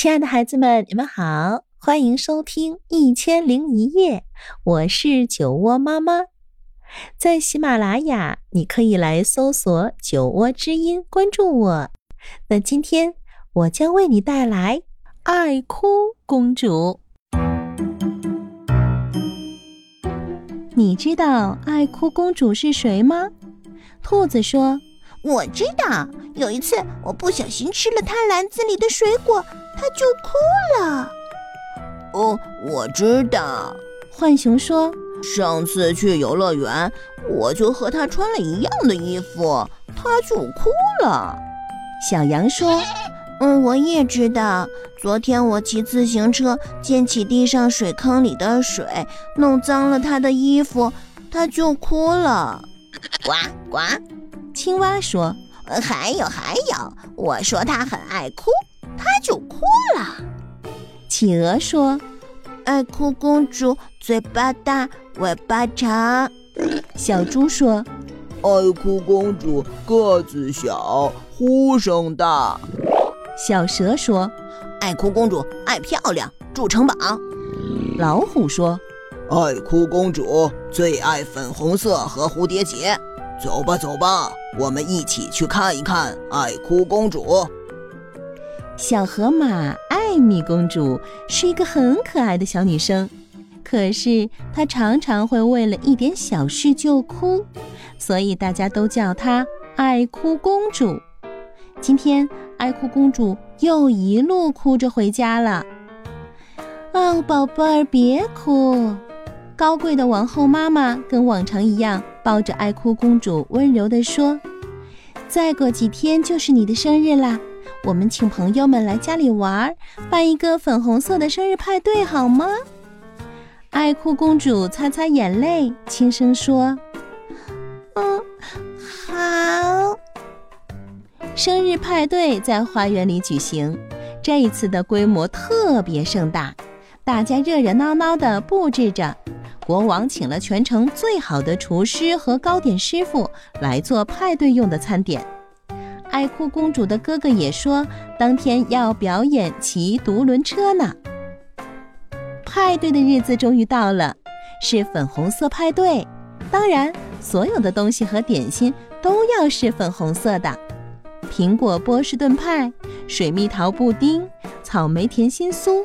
亲爱的孩子们，你们好，欢迎收听《一千零一夜》，我是酒窝妈妈。在喜马拉雅，你可以来搜索“酒窝之音”，关注我。那今天我将为你带来《爱哭公主》。你知道爱哭公主是谁吗？兔子说：“我知道。有一次，我不小心吃了它篮子里的水果，它就哭了。”哦，我知道。浣熊说。上次去游乐园，我就和他穿了一样的衣服，他就哭了。小羊说：“嗯，我也知道。昨天我骑自行车溅起地上水坑里的水，弄脏了他的衣服，他就哭了。”呱呱，青蛙说：“还有还有，我说他很爱哭，他就哭了。”企鹅说。爱哭公主嘴巴大，尾巴长。小猪说：“爱哭公主个子小，呼声大。”小蛇说：“爱哭公主爱漂亮，住城堡。”老虎说：“爱哭公主最爱粉红色和蝴蝶结。”走吧，走吧，我们一起去看一看爱哭公主。小河马艾米公主是一个很可爱的小女生，可是她常常会为了一点小事就哭，所以大家都叫她爱哭公主。今天，爱哭公主又一路哭着回家了。哦，宝贝儿，别哭！高贵的王后妈妈跟往常一样抱着爱哭公主，温柔地说：“再过几天就是你的生日啦。”我们请朋友们来家里玩，办一个粉红色的生日派对，好吗？爱哭公主擦擦眼泪，轻声说：“嗯，好。”生日派对在花园里举行，这一次的规模特别盛大，大家热热闹闹地布置着。国王请了全城最好的厨师和糕点师傅来做派对用的餐点。爱哭公主的哥哥也说，当天要表演骑独轮车呢。派对的日子终于到了，是粉红色派对，当然，所有的东西和点心都要是粉红色的：苹果波士顿派、水蜜桃布丁、草莓甜心酥。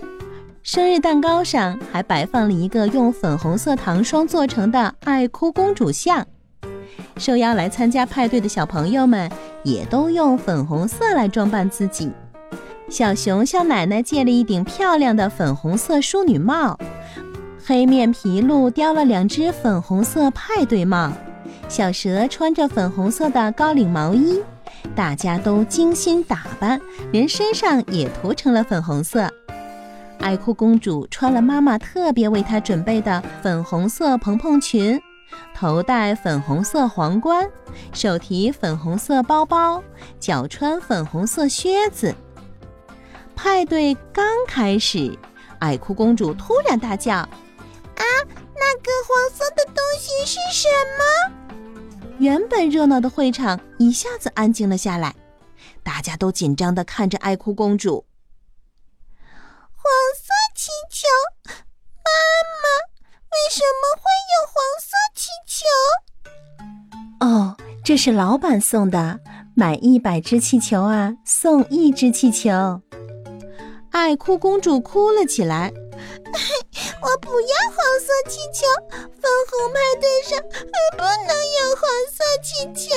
生日蛋糕上还摆放了一个用粉红色糖霜做成的爱哭公主像。受邀来参加派对的小朋友们也都用粉红色来装扮自己。小熊向奶奶借了一顶漂亮的粉红色淑女帽，黑面皮鹭叼了两只粉红色派对帽，小蛇穿着粉红色的高领毛衣，大家都精心打扮，连身上也涂成了粉红色。爱哭公主穿了妈妈特别为她准备的粉红色蓬蓬裙。头戴粉红色皇冠，手提粉红色包包，脚穿粉红色靴子。派对刚开始，爱哭公主突然大叫：“啊，那个黄色的东西是什么？”原本热闹的会场一下子安静了下来，大家都紧张地看着爱哭公主。黄色气球，什么会有黄色气球？哦，这是老板送的，买一百只气球啊，送一只气球。爱哭公主哭了起来，我不要黄色气球，粉红派对上不能有黄色气球。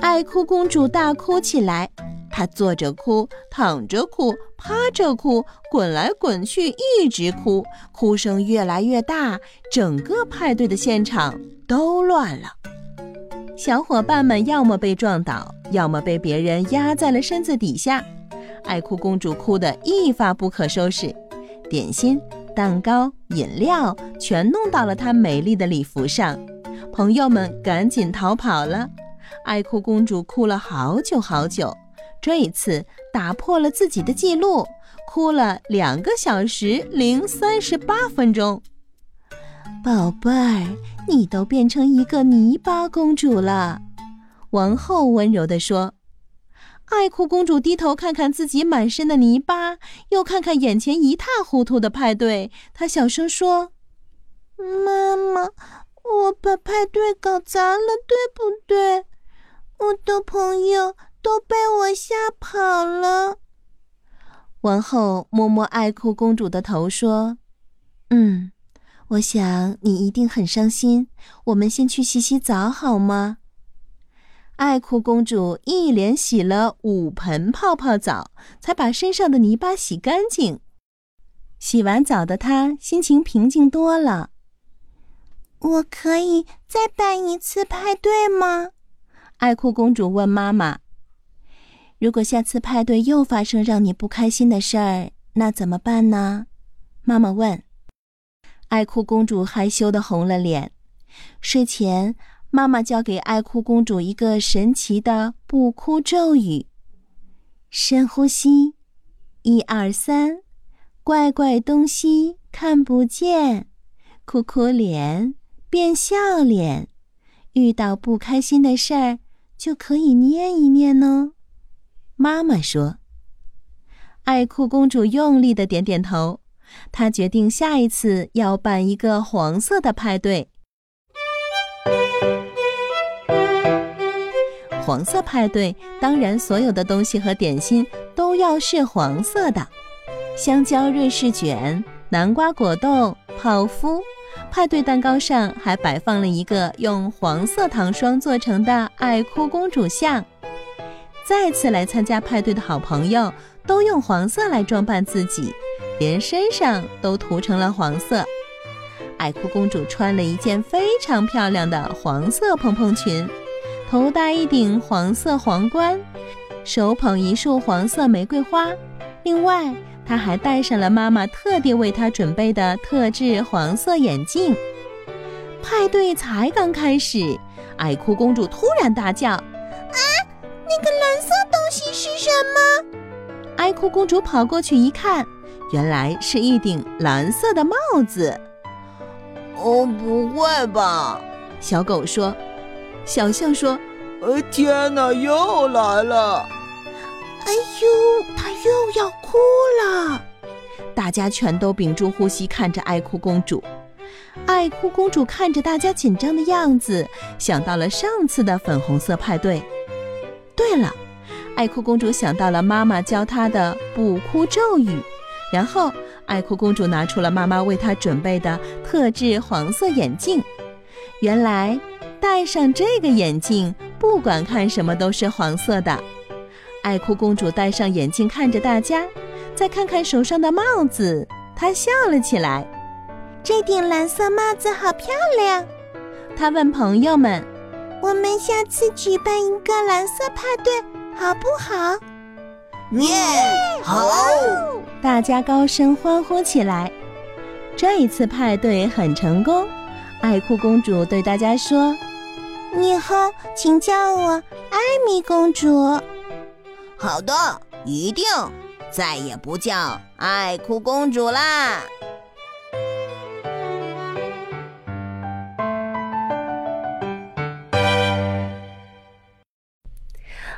爱哭公主大哭起来。她坐着哭，躺着哭，趴着哭，滚来滚去，一直哭，哭声越来越大，整个派对的现场都乱了。小伙伴们要么被撞倒，要么被别人压在了身子底下。爱哭公主哭得一发不可收拾，点心、蛋糕、饮料全弄到了她美丽的礼服上，朋友们赶紧逃跑了。爱哭公主哭了好久好久。这一次打破了自己的记录，哭了两个小时零三十八分钟。宝贝儿，你都变成一个泥巴公主了，王后温柔地说。爱哭公主低头看看自己满身的泥巴，又看看眼前一塌糊涂的派对，她小声说：“妈妈，我把派对搞砸了，对不对？我的朋友都被我吓跑了。”王后摸摸爱哭公主的头说：“嗯，我想你一定很伤心。我们先去洗洗澡好吗？”爱哭公主一连洗了五盆泡泡澡，才把身上的泥巴洗干净。洗完澡的她心情平静多了。我可以再办一次派对吗？爱哭公主问妈妈。如果下次派对又发生让你不开心的事儿，那怎么办呢？妈妈问。爱哭公主害羞的红了脸。睡前。妈妈教给爱哭公主一个神奇的不哭咒语：深呼吸，一二三，怪怪东西看不见，哭哭脸变笑脸，遇到不开心的事儿就可以念一念哦。妈妈说。爱哭公主用力的点点头，她决定下一次要办一个黄色的派对。黄色派对，当然所有的东西和点心都要是黄色的，香蕉瑞士卷、南瓜果冻、泡芙。派对蛋糕上还摆放了一个用黄色糖霜做成的爱哭公主像。再次来参加派对的好朋友都用黄色来装扮自己，连身上都涂成了黄色。爱哭公主穿了一件非常漂亮的黄色蓬蓬裙。头戴一顶黄色皇冠，手捧一束黄色玫瑰花。另外，她还戴上了妈妈特地为她准备的特制黄色眼镜。派对才刚开始，爱哭公主突然大叫：“，那个蓝色东西是什么？”爱哭公主跑过去一看，原来是一顶蓝色的帽子。哦，不会吧？小狗说。小象说：“呃，天哪，又来了！哎呦，他又要哭了！”大家全都屏住呼吸看着爱哭公主。爱哭公主看着大家紧张的样子，想到了上次的粉红色派对。对了，爱哭公主想到了妈妈教她的不哭咒语，然后爱哭公主拿出了妈妈为她准备的特制黄色眼镜。原来。戴上这个眼镜，不管看什么都是黄色的。爱哭公主戴上眼镜，看着大家，再看看手上的帽子，她笑了起来。这顶蓝色帽子好漂亮。她问朋友们：“我们下次举办一个蓝色派对，好不好？”耶，好！大家高声欢呼起来。这一次派对很成功。爱哭公主对大家说。以后请叫我艾米公主。好的，一定再也不叫爱哭公主啦。